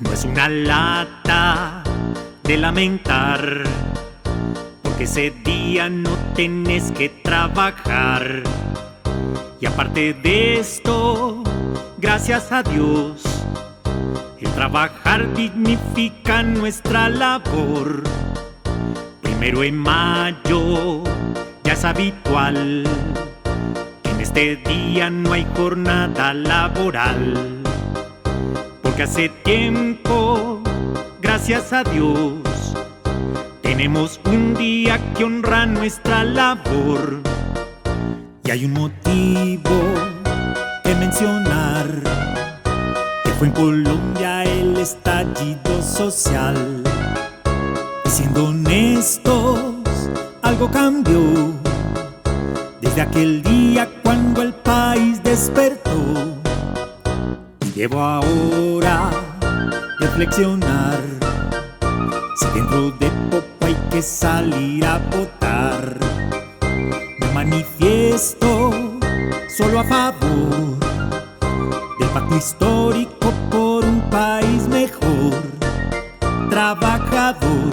No es una lata de lamentar, porque ese día no tenés que trabajar. Y aparte de esto, gracias a Dios, el trabajar dignifica nuestra labor. Primero en mayo, ya es habitual que en este día no hay jornada laboral hace tiempo, gracias a Dios, tenemos un día que honra nuestra labor. Y hay un motivo que mencionar, que fue en Colombia el estallido social. Y siendo honestos, algo cambió desde aquel día cuando el país despertó Debo ahora reflexionar si dentro de poco hay que salir a votar. Me manifiesto solo a favor del pacto histórico por un país mejor, trabajador,